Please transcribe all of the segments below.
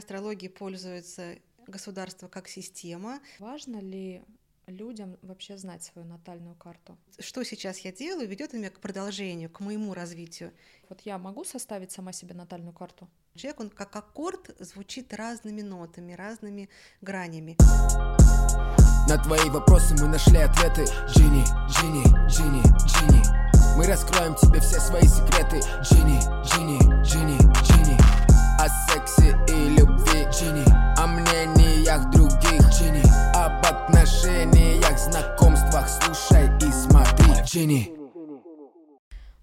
астрологией пользуется государство как система. Важно ли людям вообще знать свою натальную карту? Что сейчас я делаю, ведет меня к продолжению, к моему развитию. Вот я могу составить сама себе натальную карту? Человек, он как аккорд звучит разными нотами, разными гранями. На твои вопросы мы нашли ответы Джинни, Джинни, Джинни, Джинни Мы раскроем тебе все свои секреты Джинни, Джинни, Джинни, Джинни О сексе и любви. Джинни О мнениях других. Джинни Об отношениях, знакомствах. Слушай и смотри. Джинни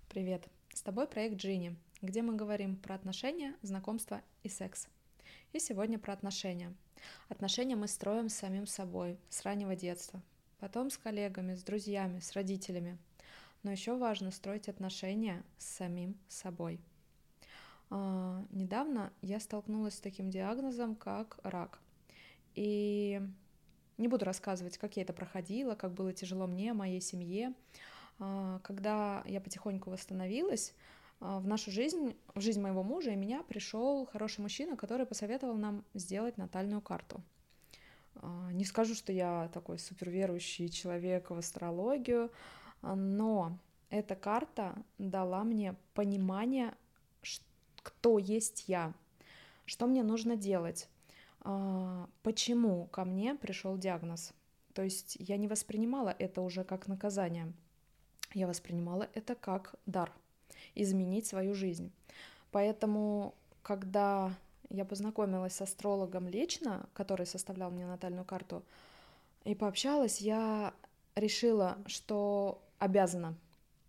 Привет, с тобой проект Джинни, где мы говорим про отношения, знакомства и секс. И сегодня про отношения. Отношения мы строим с самим собой, с раннего детства, потом с коллегами, с друзьями, с родителями. Но еще важно строить отношения с самим собой. А, недавно я столкнулась с таким диагнозом, как рак. И не буду рассказывать, как я это проходила, как было тяжело мне, моей семье. А, когда я потихоньку восстановилась, а, в нашу жизнь, в жизнь моего мужа и меня пришел хороший мужчина, который посоветовал нам сделать натальную карту. Не скажу, что я такой суперверующий человек в астрологию, но эта карта дала мне понимание, кто есть я, что мне нужно делать, почему ко мне пришел диагноз. То есть я не воспринимала это уже как наказание, я воспринимала это как дар — изменить свою жизнь. Поэтому, когда я познакомилась с астрологом лично, который составлял мне натальную карту, и пообщалась, я решила, что обязана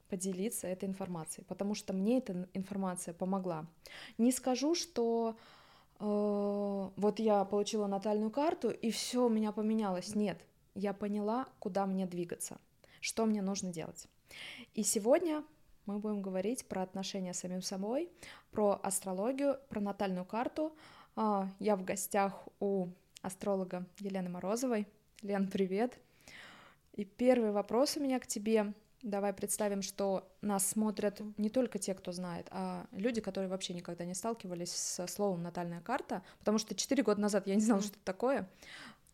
поделиться этой информацией, потому что мне эта информация помогла. Не скажу, что э, вот я получила натальную карту и все у меня поменялось. Нет, я поняла, куда мне двигаться, что мне нужно делать. И сегодня мы будем говорить про отношения с самим собой, про астрологию, про натальную карту. А, я в гостях у астролога Елены Морозовой. Лен, привет! И первый вопрос у меня к тебе. Давай представим, что нас смотрят не только те, кто знает, а люди, которые вообще никогда не сталкивались со словом «натальная карта», потому что четыре года назад я не знала, что это такое,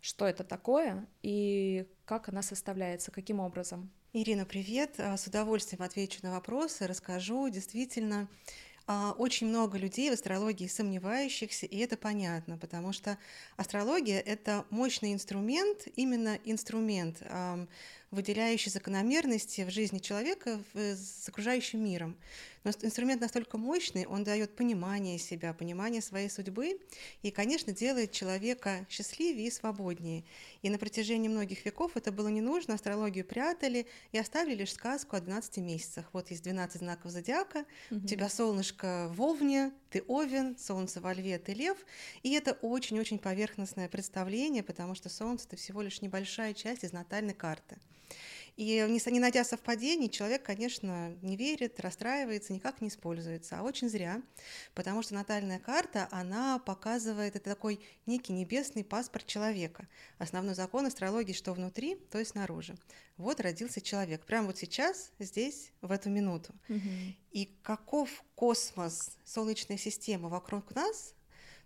что это такое и как она составляется, каким образом. Ирина, привет. А, с удовольствием отвечу на вопросы, расскажу. Действительно, а, очень много людей в астрологии сомневающихся, и это понятно, потому что астрология — это мощный инструмент, именно инструмент, выделяющий закономерности в жизни человека с окружающим миром. Но инструмент настолько мощный, он дает понимание себя, понимание своей судьбы и, конечно, делает человека счастливее и свободнее. И на протяжении многих веков это было не нужно, астрологию прятали и оставили лишь сказку о 12 месяцах. Вот есть 12 знаков зодиака, угу. у тебя солнышко в Овне, ты Овен, солнце во Льве, ты Лев. И это очень-очень поверхностное представление, потому что солнце — это всего лишь небольшая часть из натальной карты. И не, не найдя совпадений, человек, конечно, не верит, расстраивается, никак не используется. А очень зря, потому что натальная карта, она показывает, это такой некий небесный паспорт человека. Основной закон астрологии, что внутри, то и снаружи. Вот родился человек, прямо вот сейчас, здесь, в эту минуту. Угу. И каков космос, Солнечная система вокруг нас,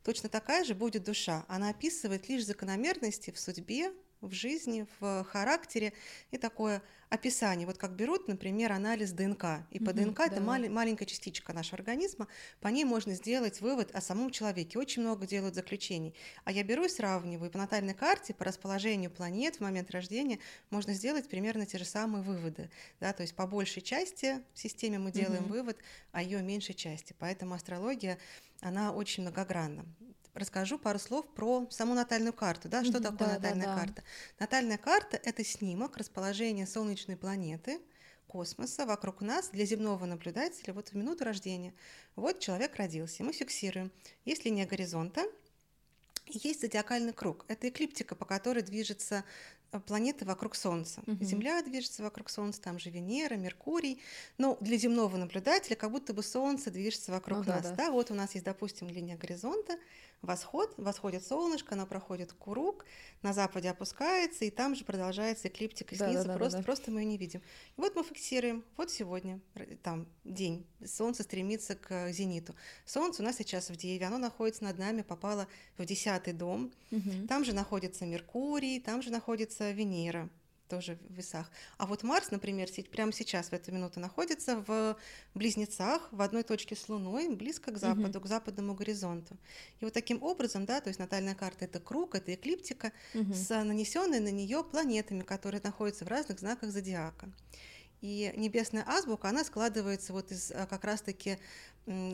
точно такая же будет душа. Она описывает лишь закономерности в судьбе, в жизни, в характере и такое описание. Вот как берут, например, анализ ДНК. И по ДНК да. это мал- маленькая частичка нашего организма. По ней можно сделать вывод о самом человеке. Очень много делают заключений. А я беру и сравниваю. По натальной карте, по расположению планет в момент рождения можно сделать примерно те же самые выводы. Да? То есть по большей части в системе мы делаем угу. вывод о ее меньшей части. Поэтому астрология, она очень многогранна расскажу пару слов про саму натальную карту. Да? Что такое да, натальная да, да. карта? Натальная карта — это снимок расположения солнечной планеты, космоса вокруг нас для земного наблюдателя вот в минуту рождения. Вот человек родился, мы фиксируем. Есть линия горизонта, есть зодиакальный круг. Это эклиптика, по которой движется планеты вокруг Солнца. Мгм. Земля движется вокруг Солнца, там же Венера, Меркурий. Но для земного наблюдателя как будто бы Солнце движется вокруг Ну да, нас. да. Да, вот у нас есть, допустим, линия горизонта, восход, восходит солнышко, оно проходит круг, на западе опускается, и там же продолжается эклиптика Да, да, снизу, да, да, просто, да. просто мы ее не видим. И вот мы фиксируем, вот сегодня, р- там день, Солнце стремится к зениту. Солнце у нас сейчас в Деве, оно находится над нами, попало в десятый дом, Мгм. там же находится Меркурий, там же находится Венера, тоже в весах. А вот Марс, например, прямо сейчас, в эту минуту, находится в Близнецах, в одной точке с Луной, близко к западу, к западному горизонту. И вот таким образом, да, то есть натальная карта это круг, это эклиптика, Мгм. с нанесенной на нее планетами, которые находятся в разных знаках зодиака. И небесная азбука, она складывается вот из а, как раз-таки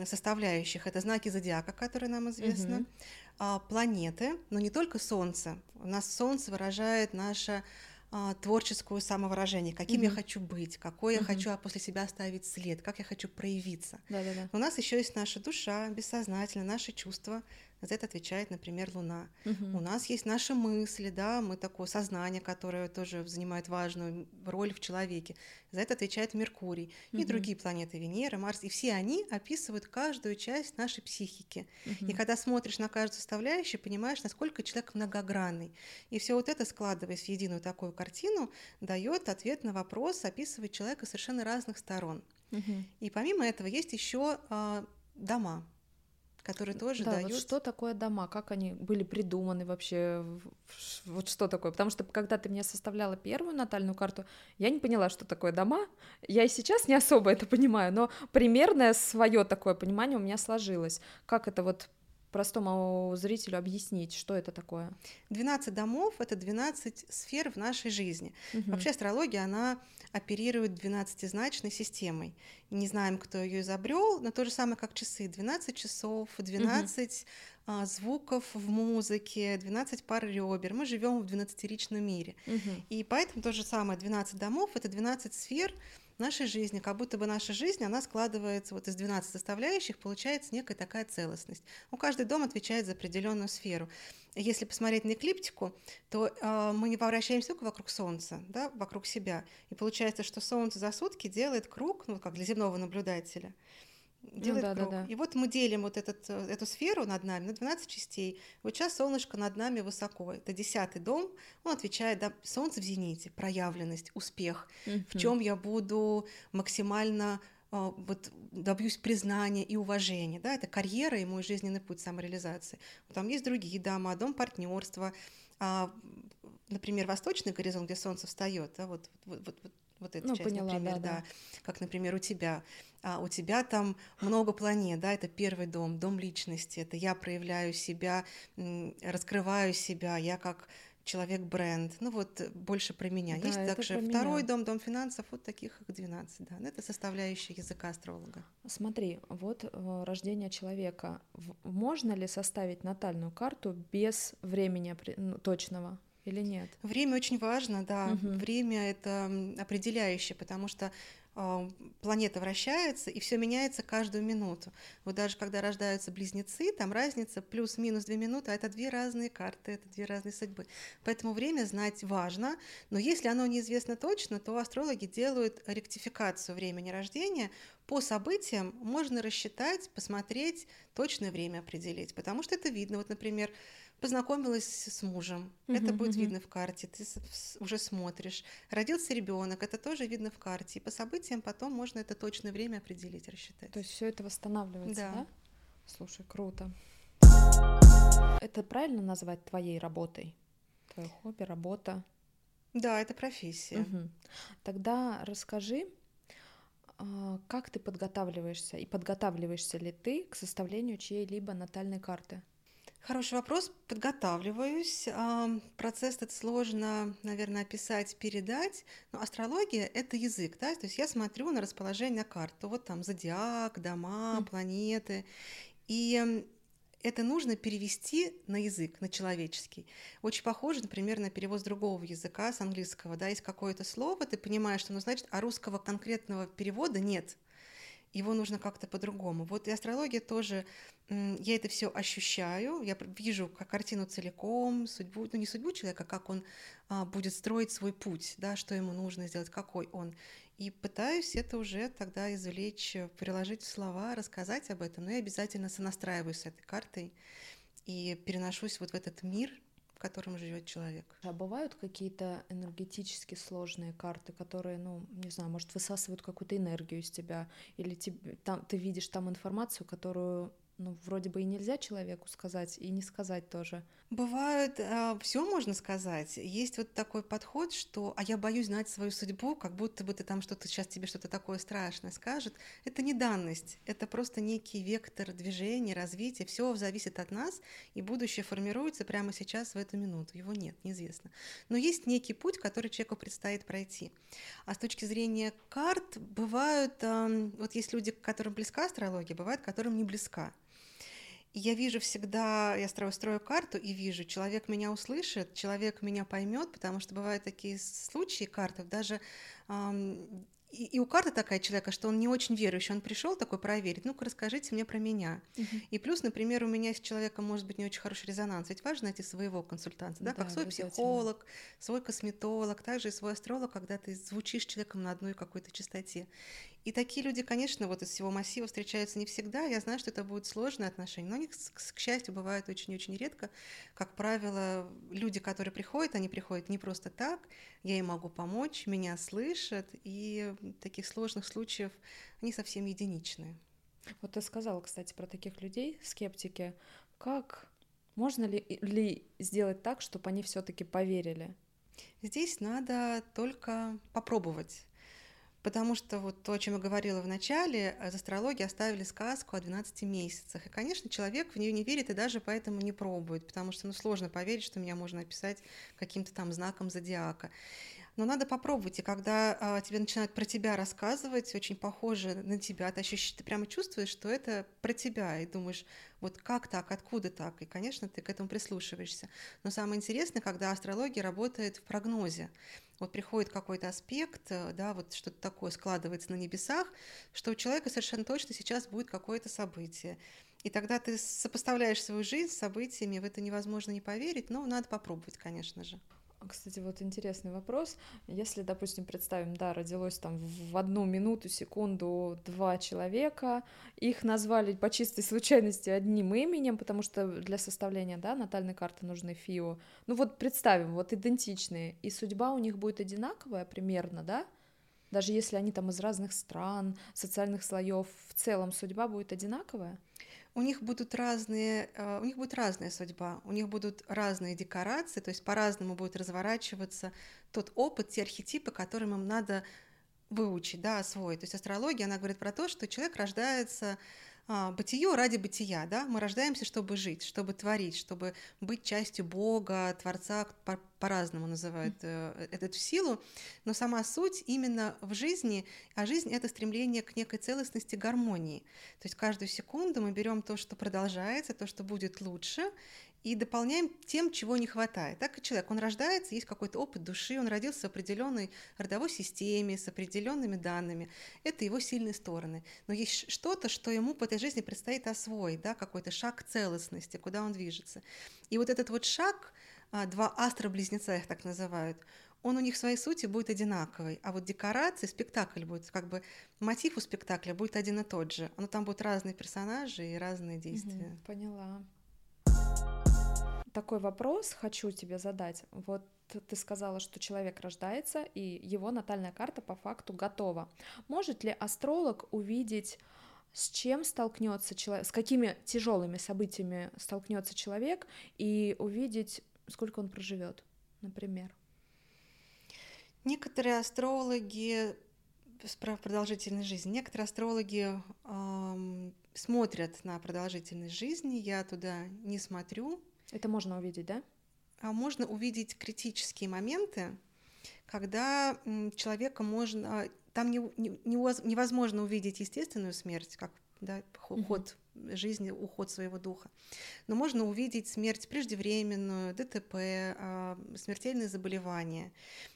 составляющих. Это знаки зодиака, которые нам известны, а, планеты, но не только Солнце. У нас Солнце выражает наше а, творческое самовыражение, каким я Мгм. хочу быть, какой я Мгм. хочу после себя оставить след, как я хочу проявиться. Да-да-да. У нас еще есть наша душа, бессознательно, наши чувства. За это отвечает, например, Луна. Мгм. У нас есть наши мысли, да, мы такое сознание, которое тоже занимает важную роль в человеке. За это отвечает Меркурий и Мгм. другие планеты, Венера, Марс. И все они описывают каждую часть нашей психики. И Мгм. когда смотришь на каждую составляющую, понимаешь, насколько человек многогранный. И все вот это, складываясь в единую такую картину, дает ответ на вопрос, описывает человека совершенно разных сторон. Мгм. И помимо этого есть еще дома, которые тоже да, дают вот что такое дома, как они были придуманы вообще, вот что такое? Потому что когда ты мне составляла первую натальную карту, я не поняла, что такое дома. Я и сейчас не особо это понимаю, но примерное свое такое понимание у меня сложилось. Как это вот простому зрителю объяснить, что это такое? 12 домов — это 12 сфер в нашей жизни. Мгм. Вообще астрология, она оперирует 12-значной системой. Не знаем, кто ее изобрел, но то же самое, как часы. 12 часов, 12 а, звуков в музыке, 12 пар ребер. Мы живем в 12-ричном мире. Мгм. И поэтому то же самое, 12 домов — это 12 сфер нашей жизни, как будто бы наша жизнь, она складывается вот из 12 составляющих, получается некая такая целостность. Ну, каждый дом отвечает за определенную сферу. Если посмотреть на эклиптику, то э, мы не поворачиваемся только вокруг Солнца, да, вокруг себя. И получается, что Солнце за сутки делает круг, ну, как для земного наблюдателя, делает да, да, круг. да. И вот мы делим вот этот, э, эту сферу над нами на 12 частей. Вот сейчас солнышко над нами высоко. Это десятый дом. Он отвечает, да, солнце в зените, проявленность, успех. В Мгм. чем я буду максимально а, вот добьюсь признания и уважения, да, это карьера и мой жизненный путь самореализации. Там есть другие дома, дом партнерства, а, например, восточный горизонт, где солнце встает, да, вот, вот, вот, вот, вот эта Ну, часть, поняла, например, да, да, да. как, например, у тебя. А у тебя там много планет, да, это первый дом, дом личности, это я проявляю себя, раскрываю себя, я как человек-бренд, ну вот э, больше про меня. Да, Есть также про меня. второй дом, дом финансов, вот таких их 12, да, Ну, это составляющая языка астролога. Смотри, вот э, рождение человека. В- Можно ли составить натальную карту без времени ну, точного или нет? Время очень важно, да. Мгм. Время это определяющее, потому что а, планета вращается, и все меняется каждую минуту. Вот даже когда рождаются близнецы, там разница плюс-минус две минуты, а это две разные карты, это две разные судьбы. Поэтому время знать важно, но если оно неизвестно точно, то астрологи делают ректификацию времени рождения. По событиям можно рассчитать, посмотреть, точное время определить, потому что это видно. Вот, например, познакомилась с мужем, это Мгм, будет мгм. видно в карте, ты уже смотришь. Родился ребенок, это тоже видно в карте. И по событиям потом можно это точное время определить, рассчитать. То есть все это восстанавливается, да. Да. Слушай, круто. Это правильно назвать твоей работой? Твое хобби, работа? Да, это профессия. Мгм. Тогда расскажи, как ты подготавливаешься и подготавливаешься ли ты к составлению чьей-либо натальной карты? Хороший вопрос. Подготавливаюсь. Процесс этот сложно, наверное, описать, передать. Но астрология — это язык, да? То есть я смотрю на расположение карты. Вот там зодиак, дома, планеты. И это нужно перевести на язык, на человеческий. Очень похоже, например, на перевод другого языка, с английского. Да, есть какое-то слово, ты понимаешь, что оно значит, а русского конкретного перевода нет. его нужно как-то по-другому. Вот и астрология тоже, я это все ощущаю, я вижу картину целиком, судьбу, ну не судьбу человека, как он а, будет строить свой путь, да, что ему нужно сделать, какой он. И пытаюсь это уже тогда извлечь, приложить в слова, рассказать об этом, но я обязательно сонастраиваюсь с этой картой и переношусь вот в этот мир, в котором живет человек. А бывают какие-то энергетически сложные карты, которые, ну, не знаю, может, высасывают какую-то энергию из тебя, или тебе, там, ты видишь там информацию, которую ну, вроде бы и нельзя человеку сказать, и не сказать тоже. Бывает, а, все можно сказать. Есть вот такой подход, что «а я боюсь знать свою судьбу, как будто бы ты там что-то, сейчас тебе что-то такое страшное скажет». Это не данность, это просто некий вектор движения, развития. Все зависит от нас, и будущее формируется прямо сейчас, в эту минуту. Его нет, неизвестно. Но есть некий путь, который человеку предстоит пройти. А с точки зрения карт, бывают, вот есть люди, которым близка астрология, бывают, которым не близка я вижу всегда, я строю, строю карту и вижу, человек меня услышит, человек меня поймет, потому что бывают такие случаи картов, даже эм, и, и у карты такая человека, что он не очень верующий, он пришел такой проверить, ну-ка расскажите мне про меня. Uh-huh. И плюс, например, у меня с человеком может быть не очень хороший резонанс, ведь важно найти своего консультанта, да, да как свой психолог, свой косметолог, также и свой астролог, когда ты звучишь человеком на одной какой-то частоте. И такие люди, конечно, вот из всего массива встречаются не всегда. Я знаю, что это будут сложные отношения, но они, к счастью, бывают очень-очень редко. Как правило, люди, которые приходят, они приходят не просто так. Я им могу помочь, меня слышат, и таких сложных случаев они совсем единичные. Вот ты сказала, кстати, про таких людей, скептики. Как можно ли, ли сделать так, чтобы они все-таки поверили? Здесь надо только попробовать. Потому что вот то, о чем я говорила в начале, из астрологии оставили сказку о 12 месяцах. И, конечно, человек в нее не верит и даже поэтому не пробует, потому что ну, сложно поверить, что меня можно описать каким-то там знаком зодиака. Но надо попробовать, и когда а, тебе начинают про тебя рассказывать, очень похоже на тебя, ты, ощущаешь, ты прямо чувствуешь, что это про тебя, и думаешь, вот как так, откуда так, и, конечно, ты к этому прислушиваешься. Но самое интересное, когда астрология работает в прогнозе вот приходит какой-то аспект, э, да, вот что-то такое складывается на небесах, что у человека совершенно точно сейчас будет какое-то событие. И тогда ты сопоставляешь свою жизнь с событиями, в это невозможно не поверить, но надо попробовать, конечно же. Кстати, вот интересный вопрос. Если, допустим, представим, да, родилось там в одну минуту, секунду два человека, их назвали по чистой случайности одним именем, потому что для составления, да, натальной карты нужны ФИО. Ну вот представим, вот идентичные, и судьба у них будет одинаковая примерно, да? Даже если они там из разных стран, социальных слоев, в целом судьба будет одинаковая? У них будут разные, э, у них будет разная судьба, у них будут разные декорации, то есть по-разному будет разворачиваться тот опыт, те архетипы, которым им надо выучить, да, освоить. То есть астрология, она говорит про то, что человек рождается а, бытию ради бытия, да, мы рождаемся, чтобы жить, чтобы творить, чтобы быть частью Бога, Творца, по- по-разному называют э, эту силу, но сама суть именно в жизни, а жизнь — это стремление к некой целостности, гармонии. То есть каждую секунду мы берем то, что продолжается, то, что будет лучше, и дополняем тем, чего не хватает. Так и человек, он рождается, есть какой-то опыт души, он родился в определенной родовой системе, с определенными данными. Это его сильные стороны. Но есть что-то, что ему по этой жизни предстоит освоить, да, какой-то шаг целостности, куда он движется. И вот этот вот шаг, а, два астроблизнеца их так называют, он у них в своей сути будет одинаковый, а вот декорации, спектакль будет, как бы мотив у спектакля будет один и тот же, но там будут разные персонажи и разные действия. Угу, поняла такой вопрос хочу тебе задать. Вот ты сказала, что человек рождается, и его натальная карта по факту готова. Может ли астролог увидеть, с чем столкнется человек, с какими тяжелыми событиями столкнется человек, и увидеть, сколько он проживет, например? Некоторые астрологи про продолжительность жизни. Некоторые астрологи эм, смотрят на продолжительность жизни, я туда не смотрю, это можно увидеть, да? А можно увидеть критические моменты, когда человека можно... Там не, не, невозможно увидеть естественную смерть, как да, ход жизни уход своего духа. Но можно увидеть смерть преждевременную, ДТП, а, смертельные заболевания.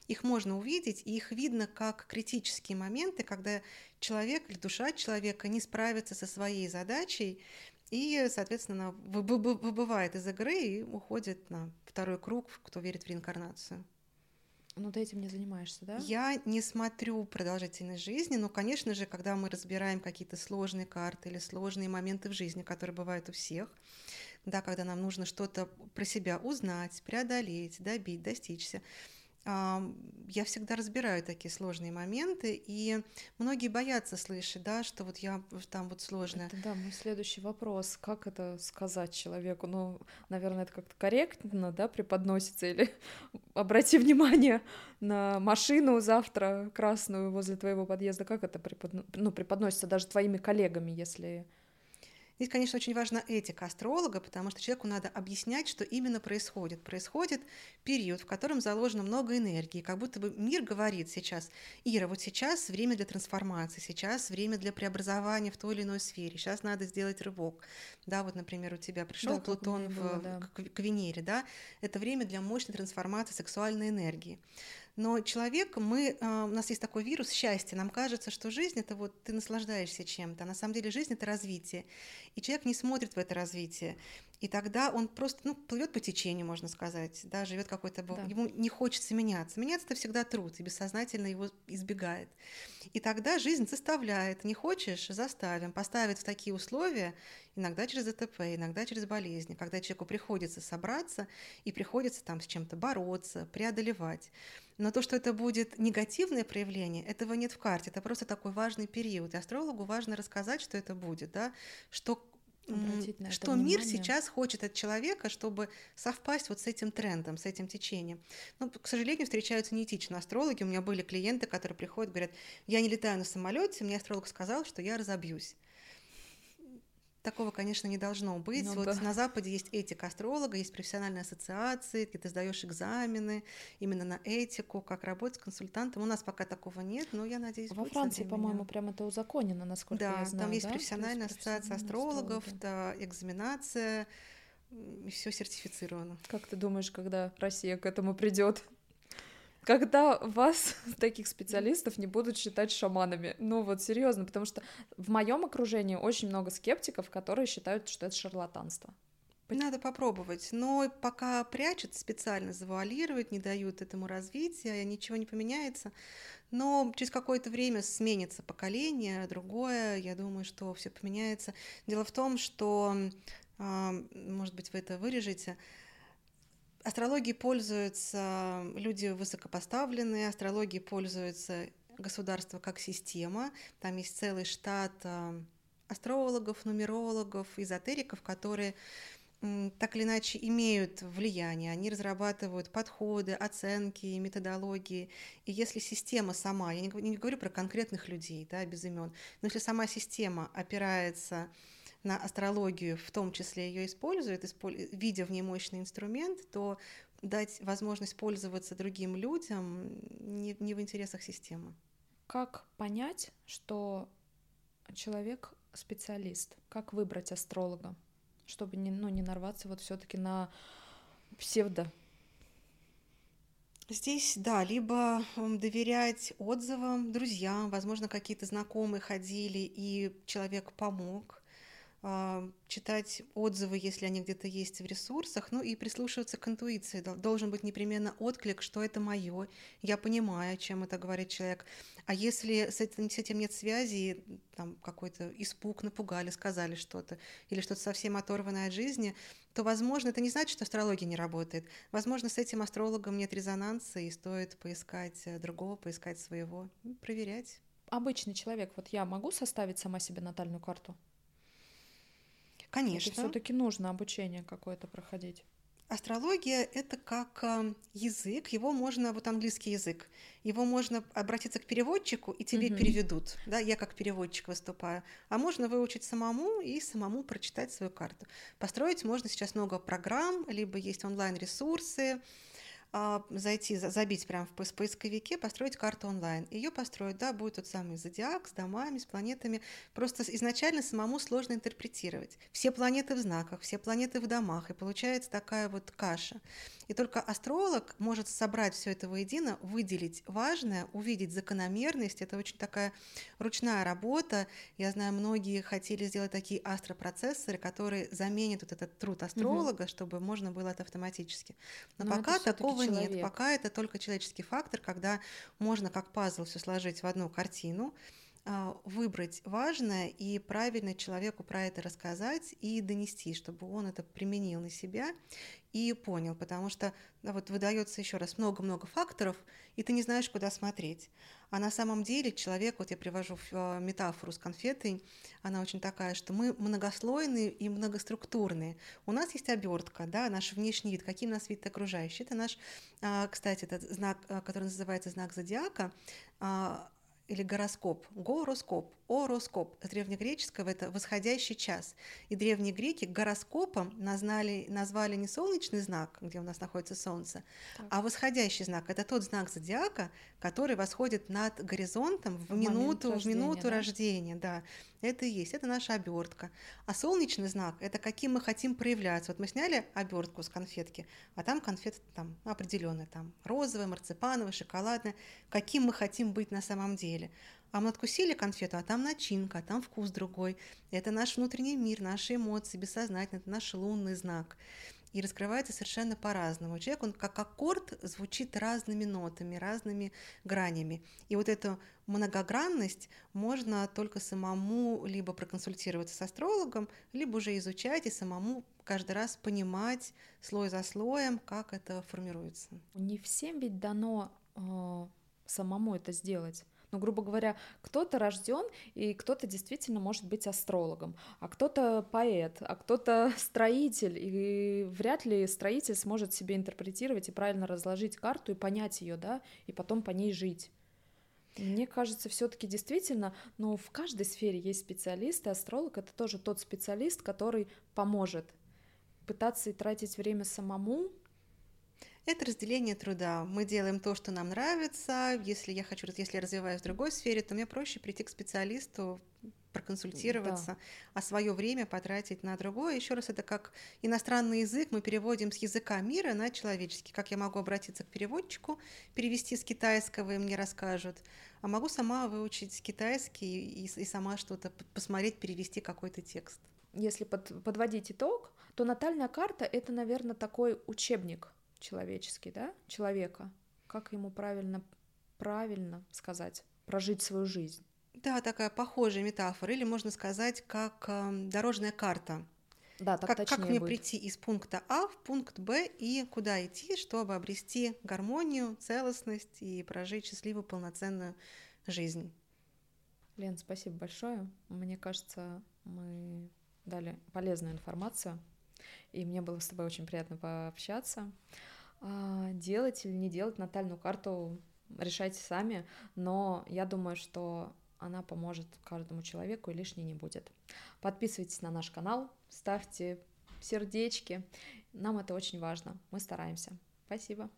Их можно увидеть, и их видно как критические моменты, когда человек или душа человека не справится со своей задачей, и, соответственно, выбывает из игры и уходит на второй круг, кто верит в реинкарнацию. Ну, ты этим не занимаешься, да? Я не смотрю продолжительность жизни, но, конечно же, когда мы разбираем какие-то сложные карты или сложные моменты в жизни, которые бывают у всех, да, когда нам нужно что-то про себя узнать, преодолеть, добить, достичься, я всегда разбираю такие сложные моменты, и многие боятся слышать, да, что вот я там вот сложная. Это, да, мой следующий вопрос, как это сказать человеку? Ну, наверное, это как-то корректно, да, преподносится, или обрати внимание на машину завтра красную возле твоего подъезда, как это преподно... ну, преподносится даже твоими коллегами, если Здесь, конечно, очень важна этика астролога, потому что человеку надо объяснять, что именно происходит. Происходит период, в котором заложено много энергии, как будто бы мир говорит сейчас, Ира, вот сейчас время для трансформации, сейчас время для преобразования в той или иной сфере, сейчас надо сделать рывок. Да, вот, например, у тебя пришел да, Плутон было, в, да. к, к Венере, да, это время для мощной трансформации сексуальной энергии. Но человек, мы, а, у нас есть такой вирус счастья, нам кажется, что жизнь это вот ты наслаждаешься чем-то, а на самом деле жизнь это развитие. И человек не смотрит в это развитие. И тогда он просто ну, плывет по течению, можно сказать, да, живет какой-то... Да. Ему не хочется меняться. Меняться это всегда труд, и бессознательно его избегает. И тогда жизнь заставляет. Не хочешь – заставим. Поставит в такие условия, иногда через ДТП, иногда через болезни, когда человеку приходится собраться и приходится там с чем-то бороться, преодолевать. Но то, что это будет негативное проявление, этого нет в карте. Это просто такой важный период. И астрологу важно рассказать, что это будет, да, что что мир сейчас хочет от человека, чтобы совпасть вот с этим трендом, с этим течением. Но, к сожалению, встречаются неэтичные астрологи. У меня были клиенты, которые приходят, говорят, я не летаю на самолете, мне астролог сказал, что я разобьюсь. Такого, конечно, не должно быть. Ну, вот да. на Западе есть этика астролога, есть профессиональные ассоциации, где ты сдаешь экзамены именно на этику, как работать с консультантом. У нас пока такого нет, но я надеюсь, Во Франции, по-моему, прямо это узаконено, насколько да, я знаю. Там есть да? профессиональная есть ассоциация астрологов, да, экзаменация, и все сертифицировано. Как ты думаешь, когда Россия к этому придет? Когда вас, таких специалистов, не будут считать шаманами. Ну вот серьезно, потому что в моем окружении очень много скептиков, которые считают, что это шарлатанство. Надо попробовать, но пока прячут специально, завуалируют, не дают этому развития, ничего не поменяется. Но через какое-то время сменится поколение, другое, я думаю, что все поменяется. Дело в том, что, может быть, вы это вырежете, Астрологией пользуются люди высокопоставленные, астрологией пользуются государство как система. Там есть целый штат астрологов, нумерологов, эзотериков, которые так или иначе имеют влияние, они разрабатывают подходы, оценки, методологии. И если система сама, я не говорю про конкретных людей, да, без имен, но если сама система опирается на астрологию, в том числе ее использует, видя в ней мощный инструмент, то дать возможность пользоваться другим людям не, не в интересах системы. Как понять, что человек специалист? Как выбрать астролога, чтобы не, ну, не нарваться вот все-таки на псевдо Здесь, да, либо доверять отзывам, друзьям, возможно, какие-то знакомые ходили, и человек помог, читать отзывы, если они где-то есть в ресурсах, ну и прислушиваться к интуиции. Должен быть непременно отклик, что это мое, я понимаю, чем это говорит человек. А если с этим, с этим нет связи, там какой-то испуг, напугали, сказали что-то, или что-то совсем оторванное от жизни, то, возможно, это не значит, что астрология не работает. Возможно, с этим астрологом нет резонанса, и стоит поискать э, другого, поискать своего, проверять. Обычный человек, вот я могу составить сама себе натальную карту? Конечно. все-таки нужно обучение какое-то проходить. Астрология — это как э, язык, его можно, вот английский язык, его можно обратиться к переводчику, и тебе угу. переведут, да, я как переводчик выступаю, а можно выучить самому и самому прочитать свою карту. Построить можно сейчас много программ, либо есть онлайн-ресурсы, зайти, забить прямо в поисковике, построить карту онлайн. Ее построить, да, будет тот самый зодиак с домами, с планетами. Просто изначально самому сложно интерпретировать. Все планеты в знаках, все планеты в домах, и получается такая вот каша. И только астролог может собрать все это воедино, выделить важное, увидеть закономерность. Это очень такая ручная работа. Я знаю, многие хотели сделать такие астропроцессоры, которые заменят вот этот труд астролога, угу. чтобы можно было это автоматически. Но, Но пока такого нет. Пока это только человеческий фактор, когда можно как пазл все сложить в одну картину а, выбрать важное и правильно человеку про это рассказать и донести, чтобы он это применил на себя и понял, потому что да, вот выдается еще раз много-много факторов, и ты не знаешь, куда смотреть. А на самом деле человек, вот я привожу э, метафору с конфетой, она очень такая, что мы многослойные и многоструктурные. У нас есть обертка, да, наш внешний вид, каким нас вид окружающий. Это наш, а, кстати, этот знак, э, который называется знак зодиака, а, или гороскоп, гороскоп, ороскоп. С древнегреческого это восходящий час. И древние греки гороскопом назвали, назвали не солнечный знак, где у нас находится солнце, так. а восходящий знак. Это тот знак зодиака, который восходит над горизонтом в, в минуту, рождения, в минуту да? рождения. Да. Это и есть, это наша обертка. А солнечный знак – это каким мы хотим проявляться. Вот мы сняли обертку с конфетки, а там конфеты там определенные, там розовая, марципановая, шоколадная, каким мы хотим быть на самом деле. А мы откусили конфету, а там начинка, а там вкус другой. Это наш внутренний мир, наши эмоции, бессознательно, это наш лунный знак и раскрывается совершенно по-разному. Человек, он как аккорд звучит разными нотами, разными гранями. И вот эту многогранность можно только самому либо проконсультироваться с астрологом, либо уже изучать и самому каждый раз понимать слой за слоем, как это формируется. Не всем ведь дано э, самому это сделать. Ну, грубо говоря, кто-то рожден, и кто-то действительно может быть астрологом, а кто-то поэт, а кто-то строитель, и вряд ли строитель сможет себе интерпретировать и правильно разложить карту и понять ее, да, и потом по ней жить. Мне кажется, все-таки действительно, но в каждой сфере есть специалист, и астролог это тоже тот специалист, который поможет пытаться и тратить время самому это разделение труда. Мы делаем то, что нам нравится. Если я хочу, если я развиваюсь в другой сфере, то мне проще прийти к специалисту, проконсультироваться, да. а свое время потратить на другое. Еще раз, это как иностранный язык мы переводим с языка мира на человеческий. Как я могу обратиться к переводчику, перевести с китайского, и мне расскажут. А могу сама выучить китайский и, и сама что-то посмотреть, перевести какой-то текст. Если под, подводить итог, то натальная карта — это, наверное, такой учебник — человеческий, да, человека, как ему правильно, правильно сказать, прожить свою жизнь. Да, такая похожая метафора, или можно сказать, как э, дорожная карта. Да, так как, как мне будет. прийти из пункта А в пункт Б и куда идти, чтобы обрести гармонию, целостность и прожить счастливую, полноценную жизнь. Лен, спасибо большое. Мне кажется, мы дали полезную информацию, и мне было с тобой очень приятно пообщаться. А, делать или не делать натальную карту решайте сами, но я думаю, что она поможет каждому человеку и лишней не будет. Подписывайтесь на наш канал, ставьте сердечки, нам это очень важно, мы стараемся. Спасибо.